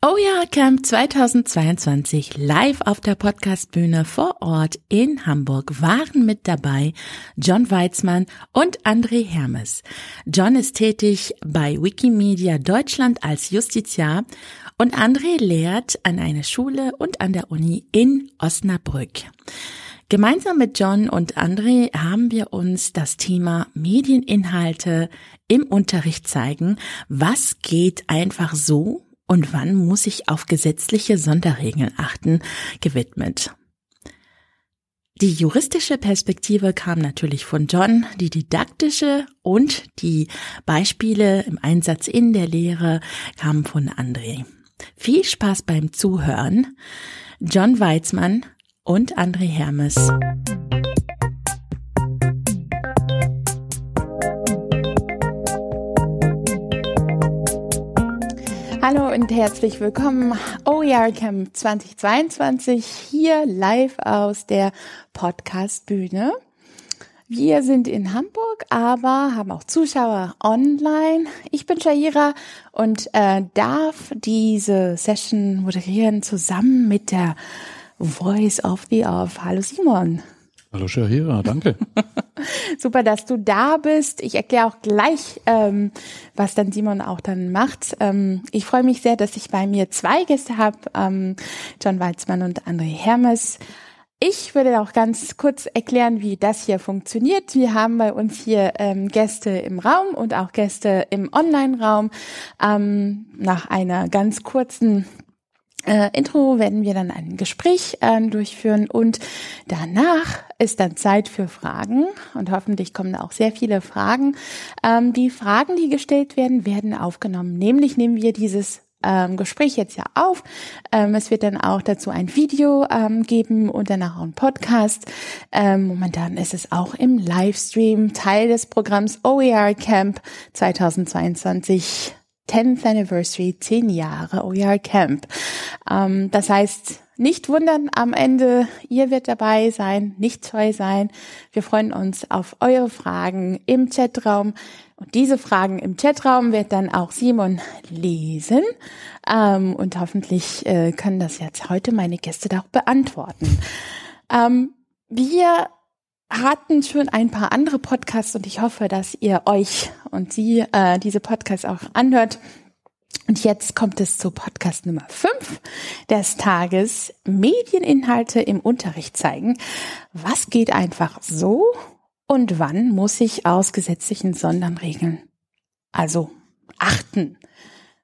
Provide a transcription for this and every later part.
Oh ja, Camp 2022 live auf der Podcastbühne vor Ort in Hamburg waren mit dabei John Weizmann und André Hermes. John ist tätig bei Wikimedia Deutschland als Justiziar und André lehrt an einer Schule und an der Uni in Osnabrück. Gemeinsam mit John und André haben wir uns das Thema Medieninhalte im Unterricht zeigen. Was geht einfach so und wann muss ich auf gesetzliche Sonderregeln achten, gewidmet. Die juristische Perspektive kam natürlich von John, die didaktische und die Beispiele im Einsatz in der Lehre kamen von André. Viel Spaß beim Zuhören. John Weizmann und André Hermes. Hallo und herzlich willkommen OER Camp 2022 hier live aus der Podcast Bühne. Wir sind in Hamburg, aber haben auch Zuschauer online. Ich bin Shaira und äh, darf diese Session moderieren zusammen mit der Voice of the Off. Hallo Simon. Hallo Shahira, danke. Super, dass du da bist. Ich erkläre auch gleich, ähm, was dann Simon auch dann macht. Ähm, ich freue mich sehr, dass ich bei mir zwei Gäste habe, ähm, John Weizmann und André Hermes. Ich würde auch ganz kurz erklären, wie das hier funktioniert. Wir haben bei uns hier ähm, Gäste im Raum und auch Gäste im Online-Raum. Ähm, nach einer ganz kurzen äh, Intro werden wir dann ein Gespräch äh, durchführen und danach ist dann Zeit für Fragen und hoffentlich kommen auch sehr viele Fragen. Ähm, die Fragen, die gestellt werden, werden aufgenommen. Nämlich nehmen wir dieses ähm, Gespräch jetzt ja auf. Ähm, es wird dann auch dazu ein Video ähm, geben und danach auch ein Podcast. Ähm, momentan ist es auch im Livestream Teil des Programms OER Camp 2022 10th Anniversary, 10 Jahre OER Camp. Ähm, das heißt, nicht wundern am Ende, ihr wird dabei sein, nicht scheu sein. Wir freuen uns auf eure Fragen im Chatraum. Und diese Fragen im Chatraum wird dann auch Simon lesen. Ähm, und hoffentlich äh, können das jetzt heute meine Gäste da auch beantworten. Ähm, wir hatten schon ein paar andere Podcasts und ich hoffe, dass ihr euch und sie äh, diese Podcasts auch anhört. Und jetzt kommt es zu Podcast Nummer 5 des Tages. Medieninhalte im Unterricht zeigen. Was geht einfach so und wann muss ich aus gesetzlichen Sonderregeln also achten?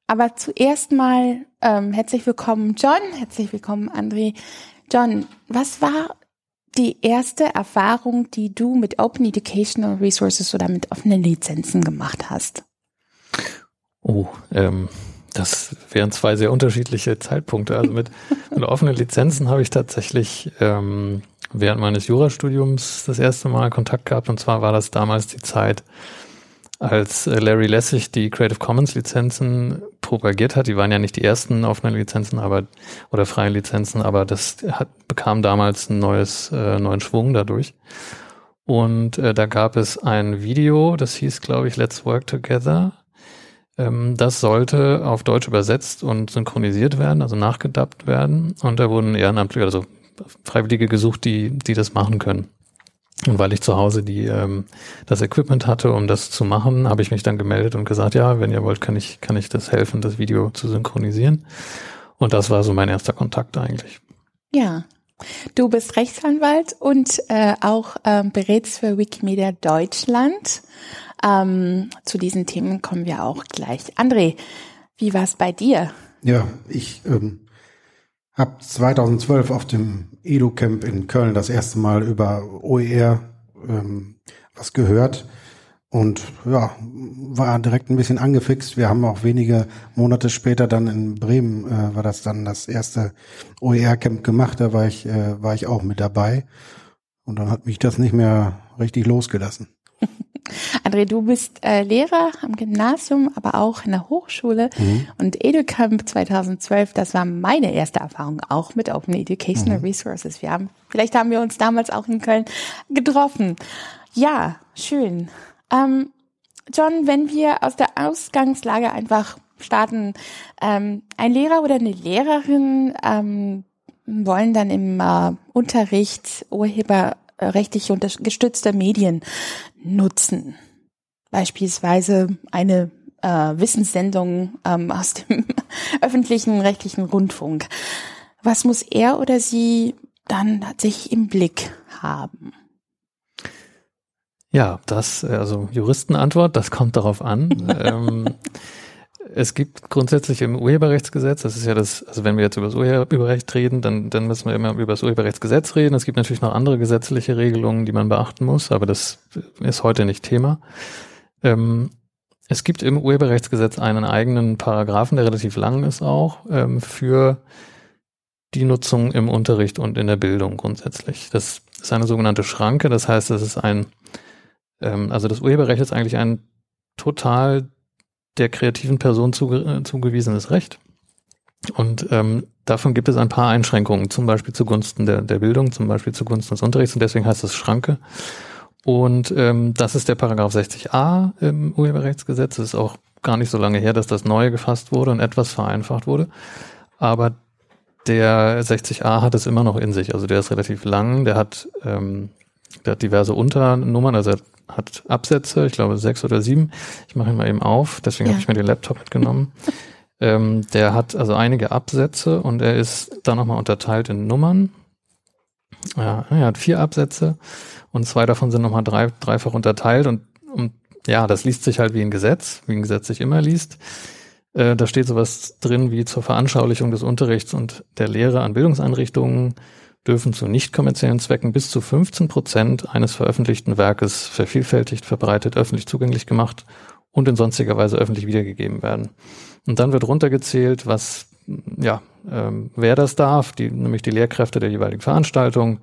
Aber zuerst mal ähm, herzlich willkommen John, herzlich willkommen André. John, was war die erste Erfahrung, die du mit Open Educational Resources oder mit offenen Lizenzen gemacht hast? Oh, ähm, das wären zwei sehr unterschiedliche Zeitpunkte. Also mit, mit offenen Lizenzen habe ich tatsächlich ähm, während meines Jurastudiums das erste Mal Kontakt gehabt. Und zwar war das damals die Zeit, als äh, Larry Lessig die Creative Commons Lizenzen propagiert hat. Die waren ja nicht die ersten offenen Lizenzen, aber oder freien Lizenzen, aber das hat, bekam damals ein neues äh, neuen Schwung dadurch. Und äh, da gab es ein Video, das hieß, glaube ich, Let's Work Together. Ähm, das sollte auf Deutsch übersetzt und synchronisiert werden, also nachgedubbt werden. Und da wurden Ehrenamtliche, also Freiwillige gesucht, die, die das machen können. Und weil ich zu Hause die ähm, das Equipment hatte, um das zu machen, habe ich mich dann gemeldet und gesagt, ja, wenn ihr wollt, kann ich kann ich das helfen, das Video zu synchronisieren. Und das war so mein erster Kontakt eigentlich. Ja, du bist Rechtsanwalt und äh, auch ähm, berätst für Wikimedia Deutschland. Ähm, zu diesen Themen kommen wir auch gleich. André, wie war es bei dir? Ja, ich ähm, habe 2012 auf dem Edu-Camp in Köln das erste Mal über OER ähm, was gehört und ja, war direkt ein bisschen angefixt. Wir haben auch wenige Monate später dann in Bremen äh, war das dann das erste OER-Camp gemacht. Da war ich äh, war ich auch mit dabei und dann hat mich das nicht mehr richtig losgelassen. André, du bist äh, Lehrer am Gymnasium, aber auch in der Hochschule. Mhm. Und EduCamp 2012, das war meine erste Erfahrung auch mit Open Educational mhm. Resources. Wir haben, vielleicht haben wir uns damals auch in Köln getroffen. Ja, schön. Ähm, John, wenn wir aus der Ausgangslage einfach starten. Ähm, ein Lehrer oder eine Lehrerin ähm, wollen dann im äh, Unterricht urheberrechtlich unterstützte Medien nutzen. Beispielsweise eine äh, Wissenssendung ähm, aus dem öffentlichen rechtlichen Rundfunk. Was muss er oder sie dann tatsächlich im Blick haben? Ja, das, also Juristenantwort, das kommt darauf an. ähm, es gibt grundsätzlich im Urheberrechtsgesetz, das ist ja das, also wenn wir jetzt über das Urheberrecht reden, dann, dann müssen wir immer über das Urheberrechtsgesetz reden. Es gibt natürlich noch andere gesetzliche Regelungen, die man beachten muss, aber das ist heute nicht Thema. Ähm, es gibt im Urheberrechtsgesetz einen eigenen Paragraphen, der relativ lang ist auch, ähm, für die Nutzung im Unterricht und in der Bildung grundsätzlich. Das ist eine sogenannte Schranke, das heißt, es ist ein ähm, also das Urheberrecht ist eigentlich ein total der kreativen Person zuge äh, zugewiesenes Recht. Und ähm, davon gibt es ein paar Einschränkungen, zum Beispiel zugunsten der, der Bildung, zum Beispiel zugunsten des Unterrichts und deswegen heißt es Schranke. Und ähm, das ist der Paragraph 60a im Urheberrechtsgesetz. Es ist auch gar nicht so lange her, dass das neu gefasst wurde und etwas vereinfacht wurde. Aber der 60a hat es immer noch in sich. Also der ist relativ lang, der hat, ähm, der hat diverse Unternummern, also er hat Absätze, ich glaube sechs oder sieben. Ich mache ihn mal eben auf, deswegen ja. habe ich mir den Laptop mitgenommen. ähm, der hat also einige Absätze und er ist dann nochmal unterteilt in Nummern. Ja, er hat vier Absätze und zwei davon sind nochmal drei, dreifach unterteilt und, und ja, das liest sich halt wie ein Gesetz, wie ein Gesetz sich immer liest. Äh, da steht sowas drin wie zur Veranschaulichung des Unterrichts und der Lehre an Bildungseinrichtungen dürfen zu nicht kommerziellen Zwecken bis zu 15 Prozent eines veröffentlichten Werkes vervielfältigt, verbreitet, öffentlich zugänglich gemacht und in sonstiger Weise öffentlich wiedergegeben werden. Und dann wird runtergezählt, was, ja, ähm, wer das darf, die, nämlich die Lehrkräfte der jeweiligen Veranstaltung.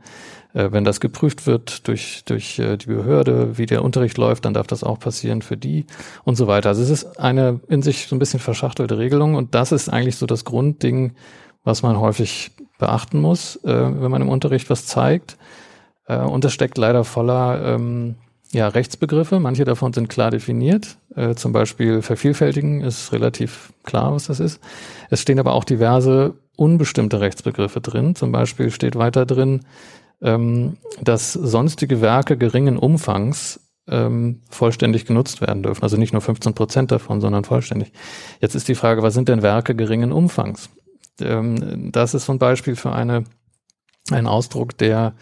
Äh, wenn das geprüft wird durch, durch äh, die Behörde, wie der Unterricht läuft, dann darf das auch passieren für die und so weiter. Also es ist eine in sich so ein bisschen verschachtelte Regelung und das ist eigentlich so das Grundding, was man häufig beachten muss, äh, wenn man im Unterricht was zeigt. Äh, und das steckt leider voller ähm, ja, Rechtsbegriffe. Manche davon sind klar definiert. Äh, zum Beispiel vervielfältigen ist relativ klar, was das ist. Es stehen aber auch diverse unbestimmte Rechtsbegriffe drin. Zum Beispiel steht weiter drin, ähm, dass sonstige Werke geringen Umfangs ähm, vollständig genutzt werden dürfen. Also nicht nur 15 Prozent davon, sondern vollständig. Jetzt ist die Frage, was sind denn Werke geringen Umfangs? Ähm, das ist so ein Beispiel für eine, ein Ausdruck, der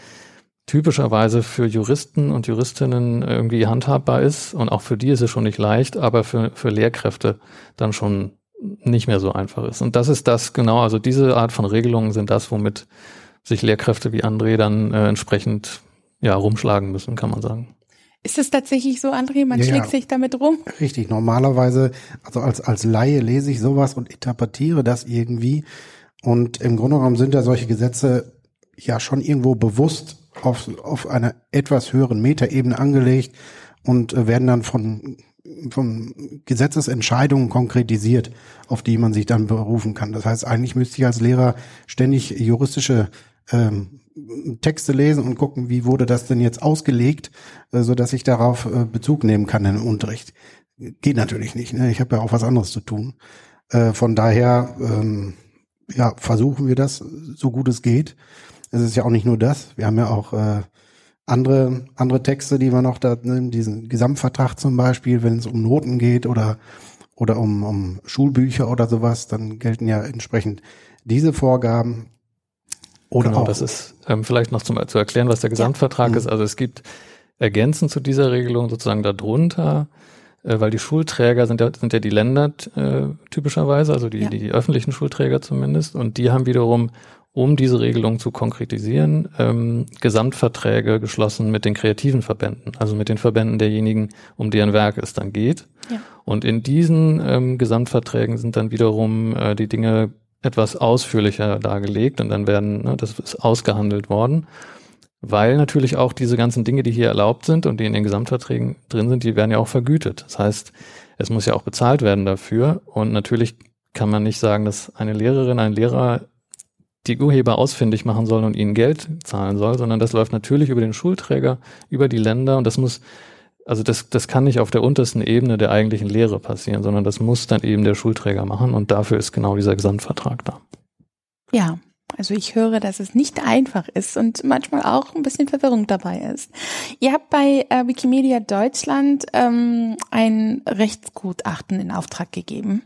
typischerweise für Juristen und Juristinnen irgendwie handhabbar ist und auch für die ist es schon nicht leicht, aber für, für Lehrkräfte dann schon nicht mehr so einfach ist. Und das ist das genau, also diese Art von Regelungen sind das, womit sich Lehrkräfte wie André dann äh, entsprechend ja rumschlagen müssen, kann man sagen. Ist es tatsächlich so, André? Man ja, schlägt ja. sich damit rum? Richtig. Normalerweise, also als, als Laie lese ich sowas und interpretiere das irgendwie. Und im Grunde genommen sind ja solche Gesetze ja schon irgendwo bewusst auf, auf einer etwas höheren Metaebene angelegt und äh, werden dann von, von Gesetzesentscheidungen konkretisiert, auf die man sich dann berufen kann. Das heißt, eigentlich müsste ich als Lehrer ständig juristische ähm, Texte lesen und gucken, wie wurde das denn jetzt ausgelegt, äh, so dass ich darauf äh, Bezug nehmen kann im Unterricht. Geht natürlich nicht. Ne? Ich habe ja auch was anderes zu tun. Äh, von daher ähm, ja, versuchen wir das so gut es geht. Es ist ja auch nicht nur das. Wir haben ja auch andere andere Texte, die wir noch da ne, diesen Gesamtvertrag zum Beispiel, wenn es um Noten geht oder oder um, um Schulbücher oder sowas, dann gelten ja entsprechend diese Vorgaben. Oder genau, auch. das ist ähm, vielleicht noch zum, zu erklären, was der Gesamtvertrag ja. ist. Mhm. Also es gibt ergänzend zu dieser Regelung sozusagen darunter, äh, weil die Schulträger sind ja, sind ja die Länder äh, typischerweise, also die, ja. die, die öffentlichen Schulträger zumindest, und die haben wiederum, um diese Regelung zu konkretisieren, ähm, Gesamtverträge geschlossen mit den kreativen Verbänden, also mit den Verbänden derjenigen, um deren Werk es dann geht. Ja. Und in diesen ähm, Gesamtverträgen sind dann wiederum äh, die Dinge etwas ausführlicher dargelegt und dann werden, ne, das ist ausgehandelt worden, weil natürlich auch diese ganzen Dinge, die hier erlaubt sind und die in den Gesamtverträgen drin sind, die werden ja auch vergütet. Das heißt, es muss ja auch bezahlt werden dafür und natürlich kann man nicht sagen, dass eine Lehrerin, ein Lehrer die Urheber ausfindig machen soll und ihnen Geld zahlen soll, sondern das läuft natürlich über den Schulträger, über die Länder und das muss also das, das kann nicht auf der untersten Ebene der eigentlichen Lehre passieren, sondern das muss dann eben der Schulträger machen und dafür ist genau dieser Gesamtvertrag da. Ja, also ich höre, dass es nicht einfach ist und manchmal auch ein bisschen Verwirrung dabei ist. Ihr habt bei äh, Wikimedia Deutschland ähm, ein Rechtsgutachten in Auftrag gegeben.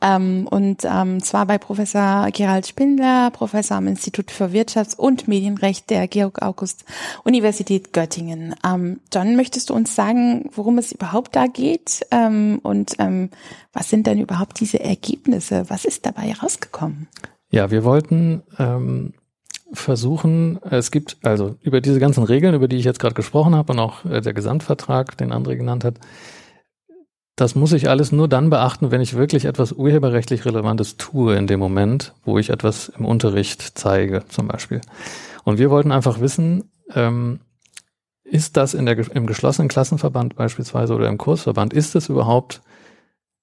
Ähm, und ähm, zwar bei Professor Gerald Spindler, Professor am Institut für Wirtschafts- und Medienrecht der Georg-August-Universität Göttingen. Ähm, John, möchtest du uns sagen, worum es überhaupt da geht? Ähm, und ähm, was sind denn überhaupt diese Ergebnisse? Was ist dabei rausgekommen? Ja, wir wollten ähm, versuchen, es gibt also über diese ganzen Regeln, über die ich jetzt gerade gesprochen habe und auch äh, der Gesamtvertrag, den André genannt hat, das muss ich alles nur dann beachten, wenn ich wirklich etwas urheberrechtlich Relevantes tue in dem Moment, wo ich etwas im Unterricht zeige, zum Beispiel. Und wir wollten einfach wissen, ähm, ist das in der, im geschlossenen Klassenverband beispielsweise oder im Kursverband, ist das überhaupt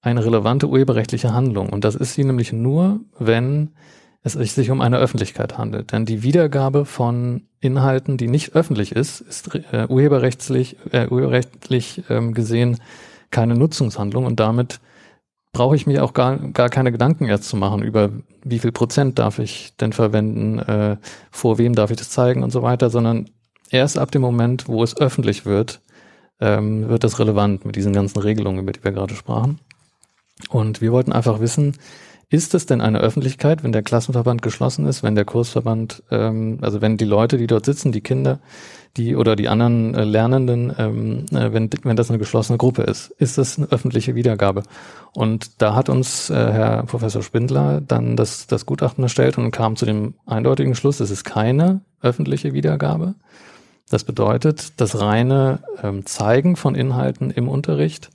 eine relevante urheberrechtliche Handlung? Und das ist sie nämlich nur, wenn es sich um eine Öffentlichkeit handelt. Denn die Wiedergabe von Inhalten, die nicht öffentlich ist, ist äh, urheberrechtlich, äh, urheberrechtlich ähm, gesehen keine Nutzungshandlung und damit brauche ich mir auch gar, gar keine Gedanken erst zu machen über wie viel Prozent darf ich denn verwenden, äh, vor wem darf ich das zeigen und so weiter, sondern erst ab dem Moment, wo es öffentlich wird, ähm, wird das relevant mit diesen ganzen Regelungen, über die wir gerade sprachen. Und wir wollten einfach wissen, ist es denn eine Öffentlichkeit, wenn der Klassenverband geschlossen ist, wenn der Kursverband, ähm, also wenn die Leute, die dort sitzen, die Kinder, die oder die anderen äh, Lernenden, ähm, äh, wenn, wenn das eine geschlossene Gruppe ist, ist das eine öffentliche Wiedergabe? Und da hat uns äh, Herr Professor Spindler dann das, das Gutachten erstellt und kam zu dem eindeutigen Schluss, es ist keine öffentliche Wiedergabe. Das bedeutet, das reine ähm, Zeigen von Inhalten im Unterricht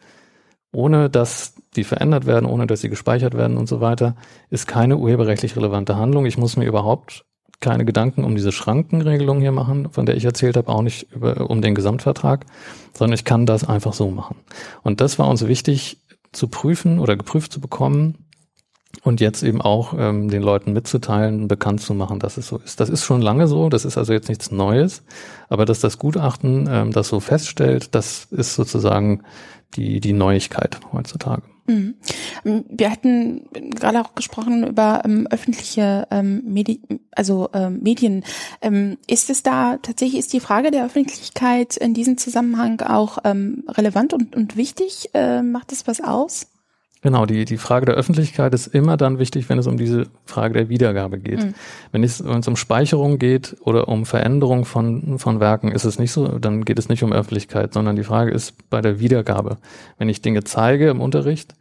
ohne dass die verändert werden, ohne dass sie gespeichert werden und so weiter, ist keine urheberrechtlich relevante Handlung. Ich muss mir überhaupt keine Gedanken um diese Schrankenregelung hier machen, von der ich erzählt habe, auch nicht über, um den Gesamtvertrag, sondern ich kann das einfach so machen. Und das war uns wichtig zu prüfen oder geprüft zu bekommen und jetzt eben auch ähm, den Leuten mitzuteilen, bekannt zu machen, dass es so ist. Das ist schon lange so, das ist also jetzt nichts Neues, aber dass das Gutachten ähm, das so feststellt, das ist sozusagen die, die Neuigkeit heutzutage. Mhm. Wir hatten gerade auch gesprochen über ähm, öffentliche ähm, Medi also ähm, Medien. Ähm, ist es da tatsächlich ist die Frage der Öffentlichkeit in diesem Zusammenhang auch ähm, relevant und, und wichtig? Äh, macht es was aus? Genau, die, die Frage der Öffentlichkeit ist immer dann wichtig, wenn es um diese Frage der Wiedergabe geht. Mhm. Wenn, es, wenn es um Speicherung geht oder um Veränderung von, von Werken, ist es nicht so, dann geht es nicht um Öffentlichkeit, sondern die Frage ist bei der Wiedergabe. Wenn ich Dinge zeige im Unterricht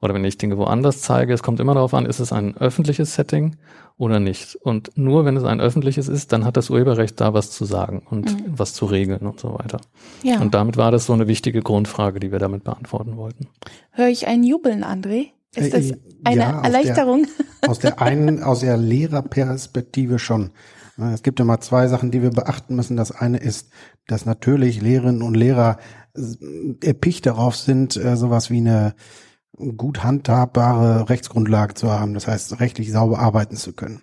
oder wenn ich Dinge woanders zeige, es kommt immer darauf an, ist es ein öffentliches Setting oder nicht. Und nur wenn es ein öffentliches ist, dann hat das Urheberrecht da was zu sagen und mhm. was zu regeln und so weiter. Ja. Und damit war das so eine wichtige Grundfrage, die wir damit beantworten wollten. Höre ich ein Jubeln, André? Ist das äh, eine ja, Erleichterung? Der, aus der einen, aus der Lehrerperspektive schon. Es gibt immer zwei Sachen, die wir beachten müssen. Das eine ist, dass natürlich Lehrerinnen und Lehrer erpicht darauf sind, äh, sowas wie eine gut handhabbare Rechtsgrundlage zu haben, das heißt rechtlich sauber arbeiten zu können.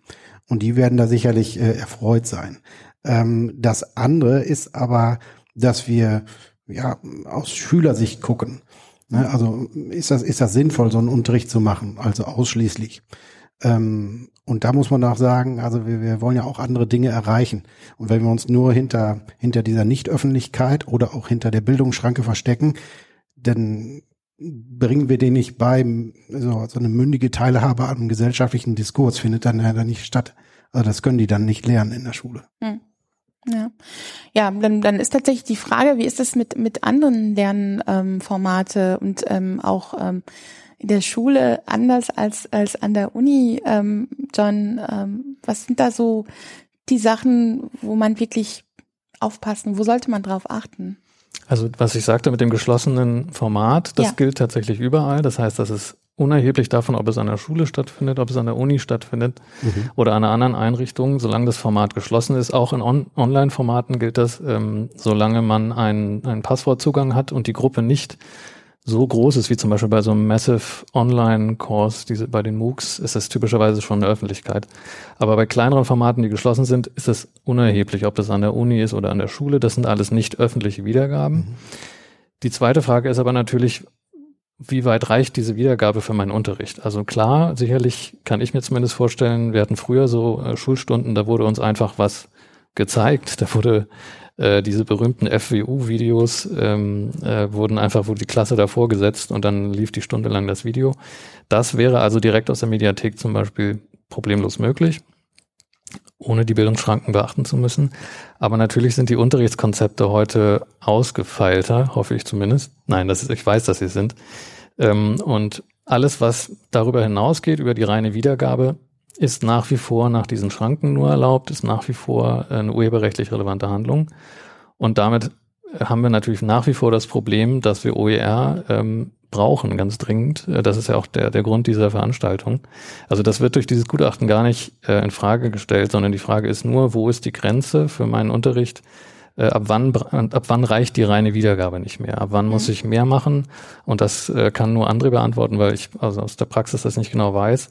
Und die werden da sicherlich äh, erfreut sein. Ähm, das andere ist aber, dass wir ja aus Schülersicht gucken. Ne? Also ist das, ist das sinnvoll, so einen Unterricht zu machen, also ausschließlich. Ähm, und da muss man auch sagen, also wir, wir wollen ja auch andere Dinge erreichen. Und wenn wir uns nur hinter, hinter dieser Nichtöffentlichkeit oder auch hinter der Bildungsschranke verstecken, dann bringen wir den nicht bei, so, so eine mündige Teilhabe am gesellschaftlichen Diskurs findet dann dann nicht statt. Also das können die dann nicht lernen in der Schule. Hm. Ja, ja dann, dann ist tatsächlich die Frage, wie ist es mit, mit anderen Lernformate ähm, und ähm, auch ähm, in der Schule anders als, als an der Uni, ähm, John? Ähm, was sind da so die Sachen, wo man wirklich aufpassen, wo sollte man drauf achten? Also was ich sagte mit dem geschlossenen Format, das ja. gilt tatsächlich überall. Das heißt, das ist unerheblich davon, ob es an der Schule stattfindet, ob es an der Uni stattfindet mhm. oder an einer anderen Einrichtung, solange das Format geschlossen ist. Auch in On Online-Formaten gilt das, ähm, solange man einen, einen Passwortzugang hat und die Gruppe nicht so groß ist, wie zum Beispiel bei so einem Massive Online-Course, diese, bei den MOOCs, ist das typischerweise schon eine Öffentlichkeit. Aber bei kleineren Formaten, die geschlossen sind, ist es unerheblich, ob das an der Uni ist oder an der Schule. Das sind alles nicht öffentliche Wiedergaben. Mhm. Die zweite Frage ist aber natürlich, wie weit reicht diese Wiedergabe für meinen Unterricht? Also klar, sicherlich kann ich mir zumindest vorstellen, wir hatten früher so äh, Schulstunden, da wurde uns einfach was gezeigt, da wurde äh, diese berühmten FWU-Videos ähm, äh, wurden einfach, wurde die Klasse davor gesetzt und dann lief die Stunde lang das Video. Das wäre also direkt aus der Mediathek zum Beispiel problemlos möglich ohne die Bildungsschranken beachten zu müssen. Aber natürlich sind die Unterrichtskonzepte heute ausgefeilter, hoffe ich zumindest. Nein, das ist, ich weiß, dass sie sind. Ähm, und alles, was darüber hinausgeht, über die reine Wiedergabe, ist nach wie vor nach diesen Schranken nur erlaubt, ist nach wie vor eine urheberrechtlich relevante Handlung. Und damit haben wir natürlich nach wie vor das Problem, dass wir OER ähm, brauchen, ganz dringend. Äh, das ist ja auch der, der Grund dieser Veranstaltung. Also das wird durch dieses Gutachten gar nicht äh, in Frage gestellt, sondern die Frage ist nur, wo ist die Grenze für meinen Unterricht? Äh, ab wann, ab wann reicht die reine Wiedergabe nicht mehr? Ab wann muss mhm. ich mehr machen? Und das äh, kann nur andere beantworten, weil ich also aus der Praxis das nicht genau weiß.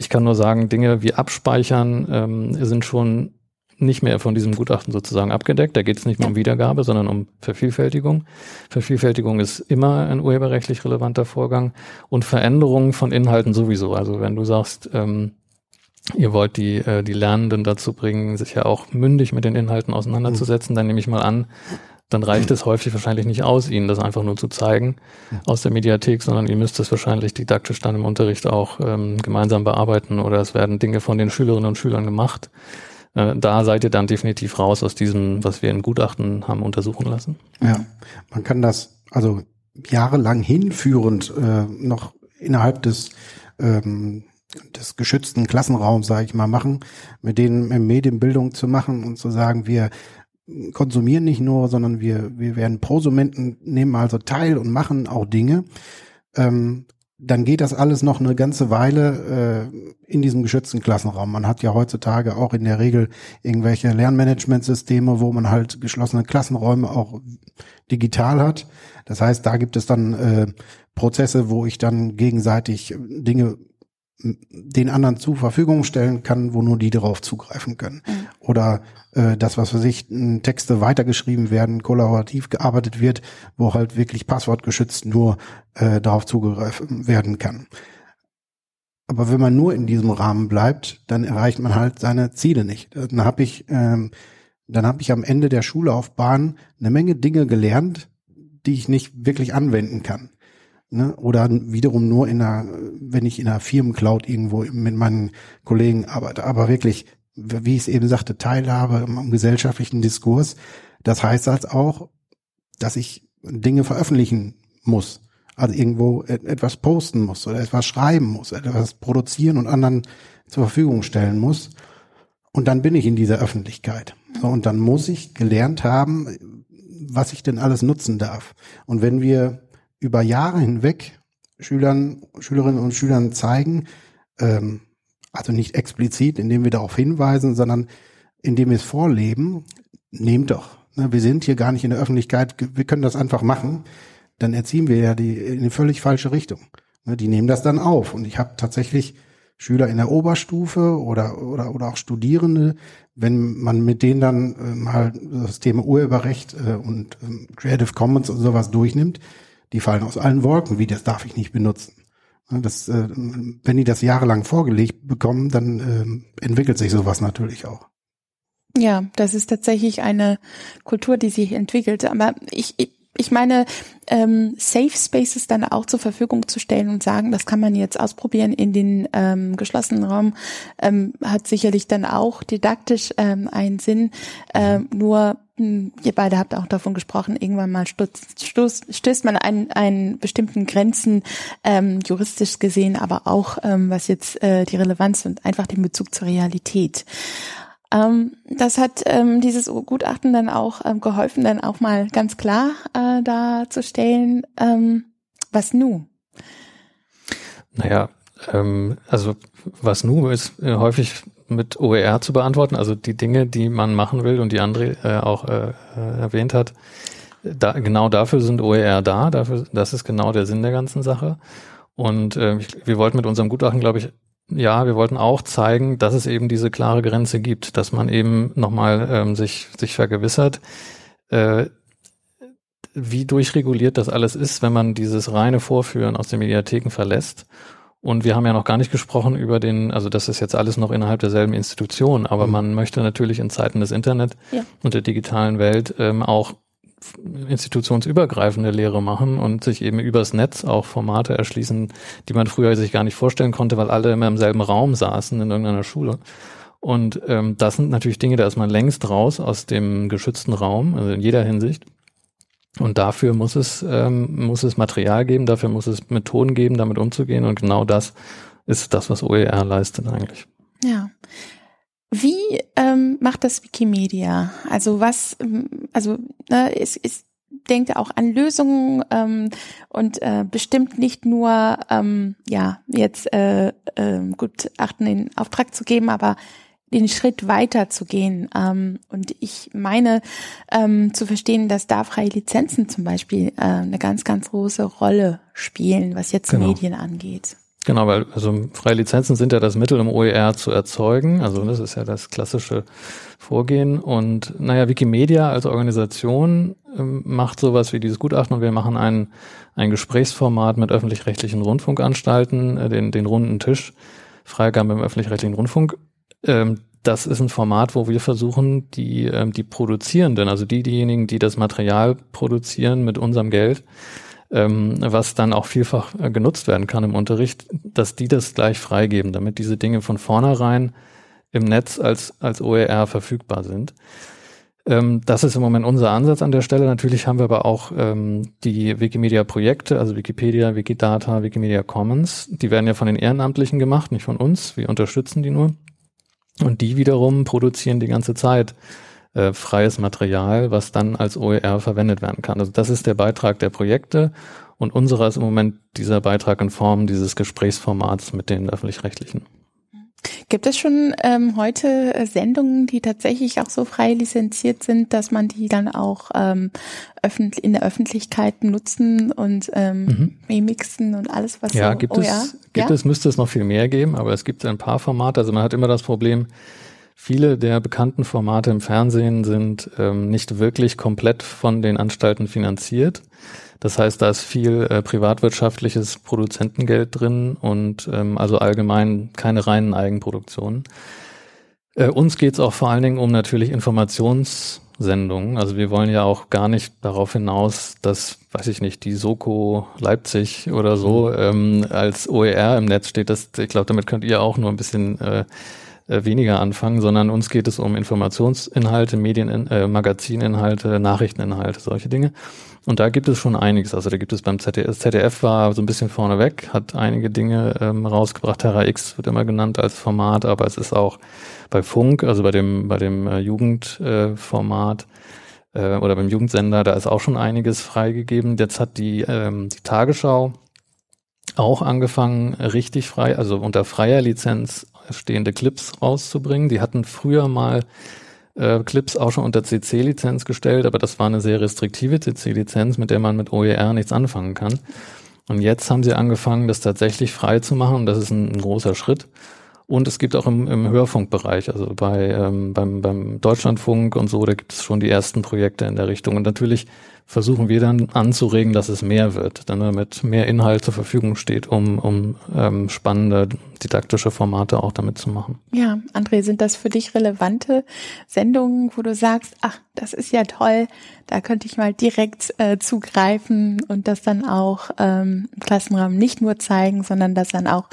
Ich kann nur sagen, Dinge wie Abspeichern ähm, sind schon nicht mehr von diesem Gutachten sozusagen abgedeckt. Da geht es nicht mehr um Wiedergabe, sondern um Vervielfältigung. Vervielfältigung ist immer ein urheberrechtlich relevanter Vorgang und Veränderungen von Inhalten sowieso. Also wenn du sagst, ähm, ihr wollt die, äh, die Lernenden dazu bringen, sich ja auch mündig mit den Inhalten auseinanderzusetzen, dann nehme ich mal an, dann reicht es häufig wahrscheinlich nicht aus, ihnen das einfach nur zu zeigen aus der Mediathek, sondern ihr müsst es wahrscheinlich didaktisch dann im Unterricht auch ähm, gemeinsam bearbeiten oder es werden Dinge von den Schülerinnen und Schülern gemacht. Äh, da seid ihr dann definitiv raus aus diesem, was wir in Gutachten haben untersuchen lassen. Ja, man kann das also jahrelang hinführend äh, noch innerhalb des ähm, des geschützten Klassenraums, sage ich mal, machen, mit denen Medienbildung zu machen und zu sagen, wir konsumieren nicht nur, sondern wir, wir werden Prosumenten, nehmen also teil und machen auch Dinge. Ähm, dann geht das alles noch eine ganze Weile äh, in diesem geschützten Klassenraum. Man hat ja heutzutage auch in der Regel irgendwelche Lernmanagementsysteme, wo man halt geschlossene Klassenräume auch digital hat. Das heißt, da gibt es dann äh, Prozesse, wo ich dann gegenseitig Dinge den anderen zur Verfügung stellen kann, wo nur die darauf zugreifen können. Mhm. Oder äh, das, was für sich Texte weitergeschrieben werden, kollaborativ gearbeitet wird, wo halt wirklich passwortgeschützt nur äh, darauf zugreifen werden kann. Aber wenn man nur in diesem Rahmen bleibt, dann erreicht man halt seine Ziele nicht. Dann habe ich, ähm, dann habe ich am Ende der Schullaufbahn eine Menge Dinge gelernt, die ich nicht wirklich anwenden kann. Ne? Oder wiederum nur in einer, wenn ich in einer Firmencloud irgendwo mit meinen Kollegen arbeite, aber wirklich, wie ich es eben sagte, Teilhabe am gesellschaftlichen Diskurs. Das heißt halt auch, dass ich Dinge veröffentlichen muss. Also irgendwo etwas posten muss oder etwas schreiben muss, etwas produzieren und anderen zur Verfügung stellen muss. Und dann bin ich in dieser Öffentlichkeit. So, und dann muss ich gelernt haben, was ich denn alles nutzen darf. Und wenn wir über Jahre hinweg Schülern, Schülerinnen und Schülern zeigen, ähm, also nicht explizit, indem wir darauf hinweisen, sondern indem wir es vorleben, nehmt doch. Ne, wir sind hier gar nicht in der Öffentlichkeit, wir können das einfach machen, dann erziehen wir ja die in eine völlig falsche Richtung. Ne, die nehmen das dann auf. Und ich habe tatsächlich Schüler in der Oberstufe oder, oder, oder auch Studierende, wenn man mit denen dann äh, mal das Thema Urheberrecht äh, und ähm, Creative Commons und sowas durchnimmt, die fallen aus allen Wolken, wie das darf ich nicht benutzen. Das, äh, wenn die das jahrelang vorgelegt bekommen, dann äh, entwickelt sich sowas natürlich auch. Ja, das ist tatsächlich eine Kultur, die sich entwickelt. Aber ich, ich ich meine, ähm, Safe Spaces dann auch zur Verfügung zu stellen und sagen, das kann man jetzt ausprobieren in den ähm, geschlossenen Raum, ähm, hat sicherlich dann auch didaktisch ähm, einen Sinn. Ähm, nur hm, ihr beide habt auch davon gesprochen, irgendwann mal stößt, man an einen bestimmten Grenzen, ähm, juristisch gesehen, aber auch ähm, was jetzt äh, die Relevanz und einfach den Bezug zur Realität. Ähm, das hat ähm, dieses Gutachten dann auch ähm, geholfen, dann auch mal ganz klar äh, darzustellen, ähm, was nu? Naja, ähm, also was nu ist äh, häufig mit OER zu beantworten, also die Dinge, die man machen will und die André äh, auch äh, äh erwähnt hat. Da, genau dafür sind OER da, dafür, das ist genau der Sinn der ganzen Sache. Und äh, ich, wir wollten mit unserem Gutachten, glaube ich, ja, wir wollten auch zeigen, dass es eben diese klare Grenze gibt, dass man eben nochmal ähm, sich, sich vergewissert. Äh, wie durchreguliert das alles ist, wenn man dieses reine Vorführen aus den Mediatheken verlässt. Und wir haben ja noch gar nicht gesprochen über den, also das ist jetzt alles noch innerhalb derselben Institution, aber mhm. man möchte natürlich in Zeiten des Internet ja. und der digitalen Welt ähm, auch institutionsübergreifende Lehre machen und sich eben übers Netz auch Formate erschließen, die man früher sich gar nicht vorstellen konnte, weil alle immer im selben Raum saßen in irgendeiner Schule. Und ähm, das sind natürlich Dinge, da ist man längst raus aus dem geschützten Raum, also in jeder Hinsicht. Und dafür muss es, ähm, muss es Material geben, dafür muss es Methoden geben, damit umzugehen. Und genau das ist das, was OER leistet eigentlich. Ja. Wie ähm, macht das Wikimedia? Also was, ähm, also ne, es, es denkt auch an Lösungen ähm, und äh, bestimmt nicht nur ähm, ja jetzt äh, äh, Gutachten in Auftrag zu geben, aber den Schritt weiter zu gehen. Ähm, und ich meine ähm, zu verstehen, dass da freie Lizenzen zum Beispiel äh, eine ganz, ganz große Rolle spielen, was jetzt genau. Medien angeht. Genau, weil also freie Lizenzen sind ja das Mittel, um OER zu erzeugen. Also das ist ja das klassische Vorgehen. Und naja, Wikimedia als Organisation ähm, macht sowas wie dieses Gutachten und wir machen ein, ein Gesprächsformat mit öffentlich-rechtlichen Rundfunkanstalten, äh, den, den runden Tisch, Freigabe im öffentlich-rechtlichen Rundfunk. Ähm, das ist ein Format, wo wir versuchen, die, ähm, die Produzierenden, also die, diejenigen, die das Material produzieren mit unserem Geld, ähm, was dann auch vielfach äh, genutzt werden kann im Unterricht, dass die das gleich freigeben, damit diese Dinge von vornherein im Netz als, als OER verfügbar sind. Ähm, das ist im Moment unser Ansatz an der Stelle. Natürlich haben wir aber auch ähm, die Wikimedia-Projekte, also Wikipedia, Wikidata, Wikimedia Commons. Die werden ja von den Ehrenamtlichen gemacht, nicht von uns. Wir unterstützen die nur. Und die wiederum produzieren die ganze Zeit äh, freies Material, was dann als OER verwendet werden kann. Also das ist der Beitrag der Projekte und unserer ist im Moment dieser Beitrag in Form dieses Gesprächsformats mit den öffentlich-rechtlichen. Gibt es schon ähm, heute äh, Sendungen, die tatsächlich auch so frei lizenziert sind, dass man die dann auch ähm, öffentlich, in der Öffentlichkeit nutzen und ähm, mhm. remixen und alles, was ja, so, gibt oh, es, ja? gibt ja? es, müsste es noch viel mehr geben, aber es gibt ein paar Formate. Also man hat immer das Problem, Viele der bekannten Formate im Fernsehen sind ähm, nicht wirklich komplett von den Anstalten finanziert. Das heißt, da ist viel äh, privatwirtschaftliches Produzentengeld drin und ähm, also allgemein keine reinen Eigenproduktionen. Äh, uns geht es auch vor allen Dingen um natürlich Informationssendungen. Also wir wollen ja auch gar nicht darauf hinaus, dass, weiß ich nicht, die Soko Leipzig oder so mhm. ähm, als OER im Netz steht. Das, ich glaube, damit könnt ihr auch nur ein bisschen äh, äh, weniger anfangen, sondern uns geht es um Informationsinhalte, Medien, äh, Magazininhalte, Nachrichteninhalte, solche Dinge. Und da gibt es schon einiges. Also da gibt es beim ZDF, ZDF war so ein bisschen vorneweg, hat einige Dinge ähm, rausgebracht. Terra X wird immer genannt als Format, aber es ist auch bei Funk, also bei dem, bei dem äh, Jugendformat äh, oder beim Jugendsender, da ist auch schon einiges freigegeben. Jetzt hat die, ähm, die Tagesschau auch angefangen, richtig frei, also unter freier Lizenz stehende Clips rauszubringen. Die hatten früher mal äh, Clips auch schon unter CC-Lizenz gestellt, aber das war eine sehr restriktive CC-Lizenz, mit der man mit OER nichts anfangen kann. Und jetzt haben sie angefangen, das tatsächlich frei zu machen. Das ist ein, ein großer Schritt. Und es gibt auch im, im Hörfunkbereich, also bei ähm, beim, beim Deutschlandfunk und so, da gibt es schon die ersten Projekte in der Richtung. Und natürlich versuchen wir dann anzuregen, dass es mehr wird, dann damit mehr Inhalt zur Verfügung steht, um, um ähm, spannende didaktische Formate auch damit zu machen. Ja, André, sind das für dich relevante Sendungen, wo du sagst, ach, das ist ja toll, da könnte ich mal direkt äh, zugreifen und das dann auch ähm, im Klassenraum nicht nur zeigen, sondern das dann auch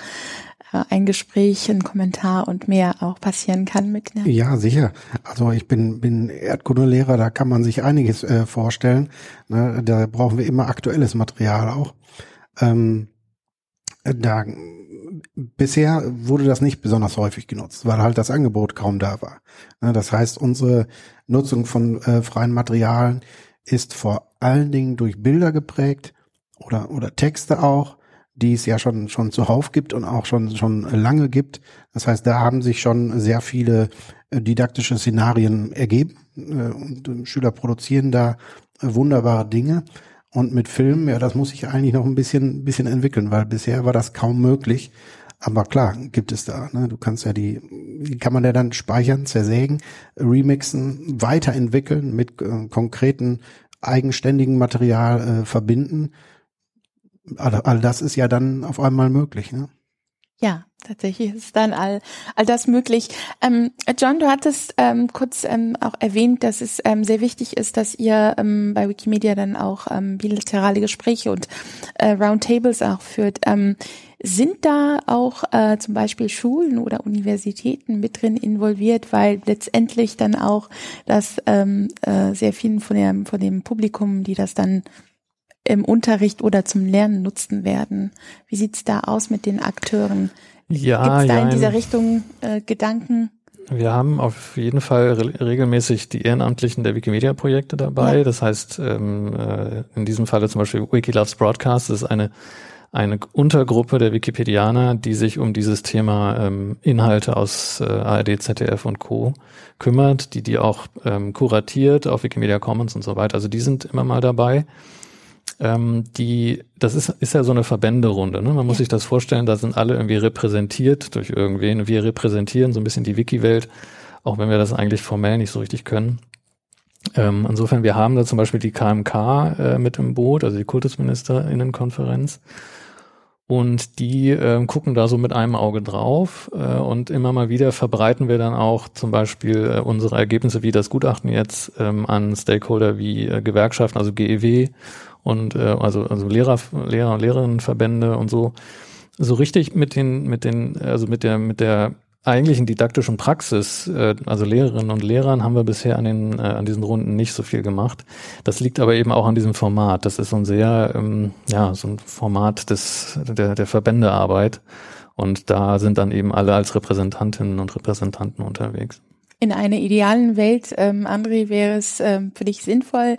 ein Gespräch, ein Kommentar und mehr auch passieren kann mit. Ne? Ja, sicher. Also ich bin, bin Erdkundelehrer, da kann man sich einiges äh, vorstellen. Ne? Da brauchen wir immer aktuelles Material auch. Ähm, da bisher wurde das nicht besonders häufig genutzt, weil halt das Angebot kaum da war. Ne? Das heißt, unsere Nutzung von äh, freien Materialien ist vor allen Dingen durch Bilder geprägt oder, oder Texte auch die es ja schon, schon zuhauf gibt und auch schon, schon lange gibt. Das heißt, da haben sich schon sehr viele äh, didaktische Szenarien ergeben äh, und Schüler produzieren da äh, wunderbare Dinge. Und mit Filmen, ja, das muss sich eigentlich noch ein bisschen, bisschen entwickeln, weil bisher war das kaum möglich. Aber klar, gibt es da. Ne? Du kannst ja die, die kann man ja dann speichern, zersägen, remixen, weiterentwickeln mit äh, konkreten eigenständigen Material äh, verbinden. All, all das ist ja dann auf einmal möglich. Ne? Ja, tatsächlich ist dann all, all das möglich. Ähm, John, du hattest ähm, kurz ähm, auch erwähnt, dass es ähm, sehr wichtig ist, dass ihr ähm, bei Wikimedia dann auch ähm, bilaterale Gespräche und äh, Roundtables auch führt. Ähm, sind da auch äh, zum Beispiel Schulen oder Universitäten mit drin involviert, weil letztendlich dann auch das ähm, äh, sehr vielen von dem, von dem Publikum, die das dann im Unterricht oder zum Lernen nutzen werden. Wie sieht's da aus mit den Akteuren? Ja, Gibt's da ja, in dieser Richtung äh, Gedanken? Wir haben auf jeden Fall re regelmäßig die Ehrenamtlichen der Wikimedia-Projekte dabei. Ja. Das heißt, ähm, äh, in diesem Falle zum Beispiel Wikiloves Broadcast ist eine eine Untergruppe der Wikipedianer, die sich um dieses Thema ähm, Inhalte aus äh, ARD, ZDF und Co. kümmert, die die auch ähm, kuratiert auf Wikimedia Commons und so weiter. Also die sind immer mal dabei ähm, die, das ist, ist ja so eine Verbänderunde. Ne? Man muss ja. sich das vorstellen, da sind alle irgendwie repräsentiert durch irgendwen. Wir repräsentieren so ein bisschen die Wiki-Welt, auch wenn wir das eigentlich formell nicht so richtig können. Ähm, insofern, wir haben da zum Beispiel die KMK äh, mit im Boot, also die Kultusministerinnenkonferenz. Und die äh, gucken da so mit einem Auge drauf äh, und immer mal wieder verbreiten wir dann auch zum Beispiel äh, unsere Ergebnisse wie das Gutachten jetzt ähm, an Stakeholder wie äh, Gewerkschaften, also GEW und äh, also also Lehrer, Lehrer und Lehrerinnenverbände und so so richtig mit den mit den also mit der mit der eigentlichen didaktischen Praxis, äh, also Lehrerinnen und Lehrern, haben wir bisher an den äh, an diesen Runden nicht so viel gemacht. Das liegt aber eben auch an diesem Format. Das ist so ein sehr ähm, ja so ein Format des der der Verbändearbeit und da sind dann eben alle als Repräsentantinnen und Repräsentanten unterwegs. In einer idealen Welt, ähm, André, wäre es ähm, für dich sinnvoll,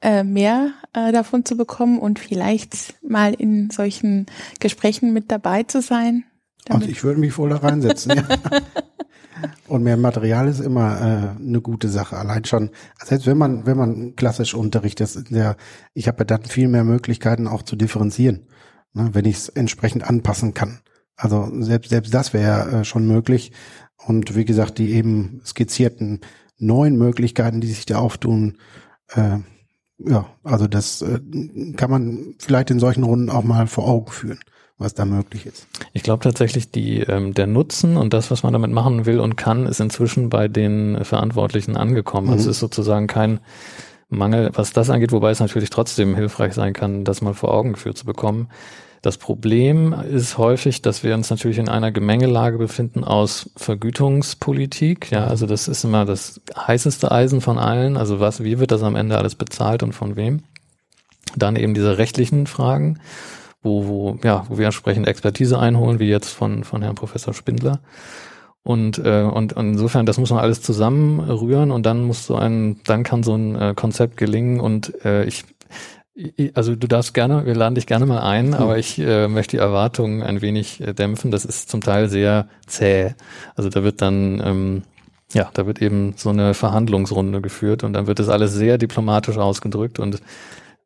äh, mehr äh, davon zu bekommen und vielleicht mal in solchen Gesprächen mit dabei zu sein? Also ich würde mich wohl da reinsetzen. ja. Und mehr Material ist immer äh, eine gute Sache. Allein schon, selbst wenn man, wenn man klassisch unterrichtet, der, ich habe ja dann viel mehr Möglichkeiten auch zu differenzieren, ne, wenn ich es entsprechend anpassen kann. Also selbst, selbst das wäre äh, schon möglich. Und wie gesagt, die eben skizzierten neuen Möglichkeiten, die sich da auftun, äh, ja, also das äh, kann man vielleicht in solchen Runden auch mal vor Augen führen, was da möglich ist. Ich glaube tatsächlich, die, ähm, der Nutzen und das, was man damit machen will und kann, ist inzwischen bei den Verantwortlichen angekommen. Mhm. Es ist sozusagen kein Mangel, was das angeht, wobei es natürlich trotzdem hilfreich sein kann, das mal vor Augen geführt zu bekommen. Das Problem ist häufig, dass wir uns natürlich in einer Gemengelage befinden aus Vergütungspolitik. Ja, also das ist immer das heißeste Eisen von allen. Also was, wie wird das am Ende alles bezahlt und von wem? Dann eben diese rechtlichen Fragen, wo, wo, ja, wo wir entsprechend Expertise einholen, wie jetzt von, von Herrn Professor Spindler. Und, äh, und, und insofern, das muss man alles zusammenrühren und dann muss so ein, dann kann so ein äh, Konzept gelingen. Und äh, ich also du darfst gerne, wir laden dich gerne mal ein, aber ich äh, möchte die Erwartungen ein wenig äh, dämpfen. Das ist zum Teil sehr zäh. Also da wird dann, ähm, ja, da wird eben so eine Verhandlungsrunde geführt und dann wird das alles sehr diplomatisch ausgedrückt und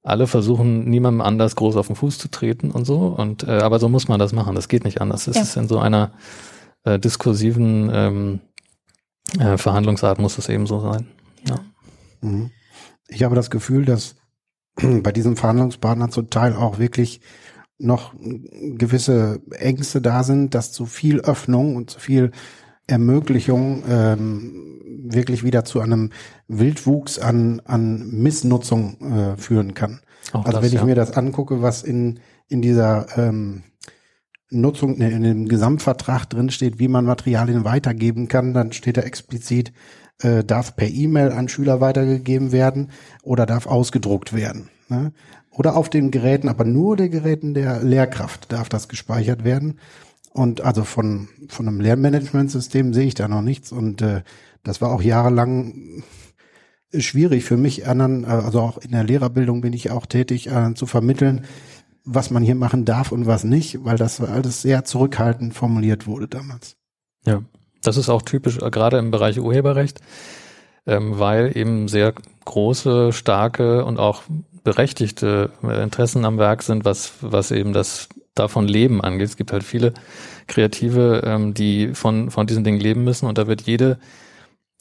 alle versuchen, niemandem anders groß auf den Fuß zu treten und so. Und äh, aber so muss man das machen. Das geht nicht anders. Es ja. ist in so einer äh, diskursiven ähm, äh, Verhandlungsart muss es eben so sein. Ja. Mhm. Ich habe das Gefühl, dass bei diesem Verhandlungspartner zum Teil auch wirklich noch gewisse Ängste da sind, dass zu viel Öffnung und zu viel Ermöglichung ähm, wirklich wieder zu einem Wildwuchs an, an Missnutzung äh, führen kann. Auch also das, wenn ich ja. mir das angucke, was in, in dieser ähm, Nutzung, in dem Gesamtvertrag drin steht, wie man Materialien weitergeben kann, dann steht da explizit, äh, darf per E-Mail an Schüler weitergegeben werden oder darf ausgedruckt werden. Ne? Oder auf den Geräten, aber nur der Geräten der Lehrkraft darf das gespeichert werden. Und also von, von einem Lernmanagementsystem sehe ich da noch nichts. Und äh, das war auch jahrelang schwierig für mich, anderen, also auch in der Lehrerbildung bin ich auch tätig, äh, zu vermitteln, was man hier machen darf und was nicht, weil das alles sehr zurückhaltend formuliert wurde damals. Ja, das ist auch typisch, äh, gerade im Bereich Urheberrecht, ähm, weil eben sehr große, starke und auch berechtigte äh, Interessen am Werk sind, was, was eben das davon Leben angeht. Es gibt halt viele Kreative, ähm, die von, von diesen Dingen leben müssen und da wird jede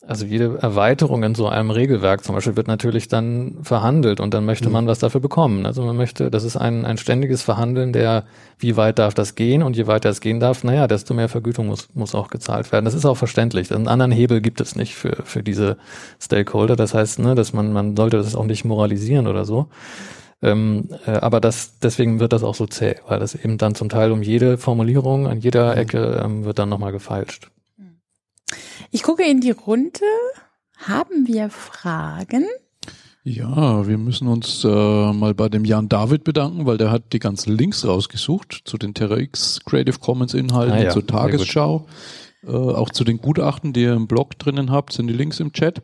also jede Erweiterung in so einem Regelwerk zum Beispiel wird natürlich dann verhandelt und dann möchte mhm. man was dafür bekommen. Also man möchte, das ist ein, ein ständiges Verhandeln der, wie weit darf das gehen und je weiter es gehen darf, naja, desto mehr Vergütung muss, muss auch gezahlt werden. Das ist auch verständlich. Einen anderen Hebel gibt es nicht für, für diese Stakeholder. Das heißt, ne, dass man, man sollte das auch nicht moralisieren oder so. Ähm, äh, aber das, deswegen wird das auch so zäh, weil das eben dann zum Teil um jede Formulierung an jeder mhm. Ecke ähm, wird dann nochmal gefeilscht. Ich gucke in die Runde. Haben wir Fragen? Ja, wir müssen uns äh, mal bei dem Jan David bedanken, weil der hat die ganzen Links rausgesucht zu den TerraX Creative Commons Inhalten, ah ja, zur Tagesschau. Äh, auch zu den Gutachten, die ihr im Blog drinnen habt, sind die Links im Chat.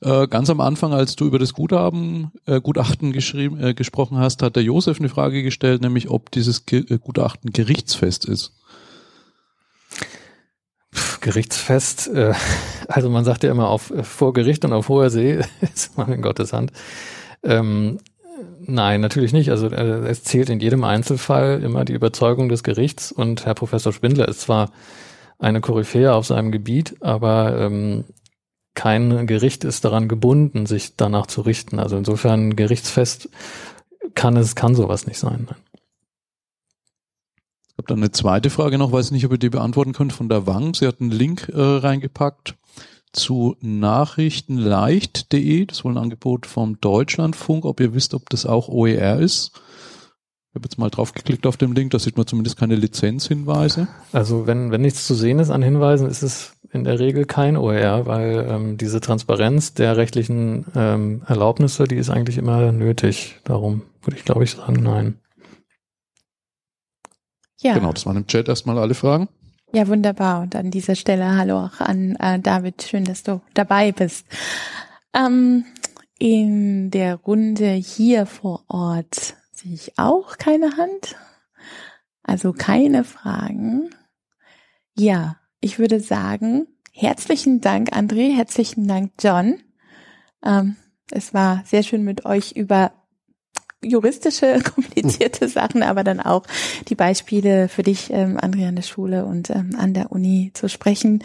Äh, ganz am Anfang, als du über das Guthaben, äh, Gutachten geschrieben, äh, gesprochen hast, hat der Josef eine Frage gestellt, nämlich ob dieses Ge äh, Gutachten gerichtsfest ist. Gerichtsfest, äh, also man sagt ja immer auf äh, vor Gericht und auf hoher See ist man in Gottes Hand. Ähm, nein, natürlich nicht. Also äh, es zählt in jedem Einzelfall immer die Überzeugung des Gerichts und Herr Professor Spindler ist zwar eine Koryphäe auf seinem Gebiet, aber ähm, kein Gericht ist daran gebunden, sich danach zu richten. Also insofern gerichtsfest kann es, kann sowas nicht sein. Nein. Habe dann eine zweite Frage noch, weiß nicht, ob ihr die beantworten könnt, von der Wang. Sie hat einen Link äh, reingepackt zu nachrichtenleicht.de. Das ist wohl ein Angebot vom Deutschlandfunk. Ob ihr wisst, ob das auch OER ist? Ich habe jetzt mal drauf geklickt auf dem Link, da sieht man zumindest keine Lizenzhinweise. Also wenn, wenn nichts zu sehen ist an Hinweisen, ist es in der Regel kein OER, weil ähm, diese Transparenz der rechtlichen ähm, Erlaubnisse, die ist eigentlich immer nötig. Darum würde ich, glaube ich, sagen, nein. Ja. Genau, das waren im Chat erstmal alle Fragen. Ja, wunderbar. Und an dieser Stelle hallo auch an äh, David. Schön, dass du dabei bist. Ähm, in der Runde hier vor Ort sehe ich auch keine Hand. Also keine Fragen. Ja, ich würde sagen, herzlichen Dank, André, herzlichen Dank, John. Ähm, es war sehr schön mit euch über juristische, komplizierte Sachen, aber dann auch die Beispiele für dich, ähm, André, an der Schule und ähm, an der Uni zu sprechen.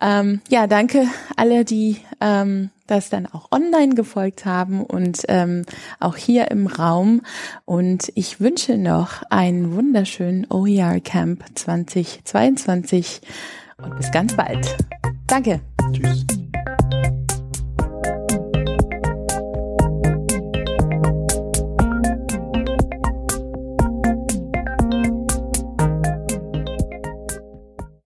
Ähm, ja, danke alle, die ähm, das dann auch online gefolgt haben und ähm, auch hier im Raum. Und ich wünsche noch einen wunderschönen OER Camp 2022 und bis ganz bald. Danke. Tschüss.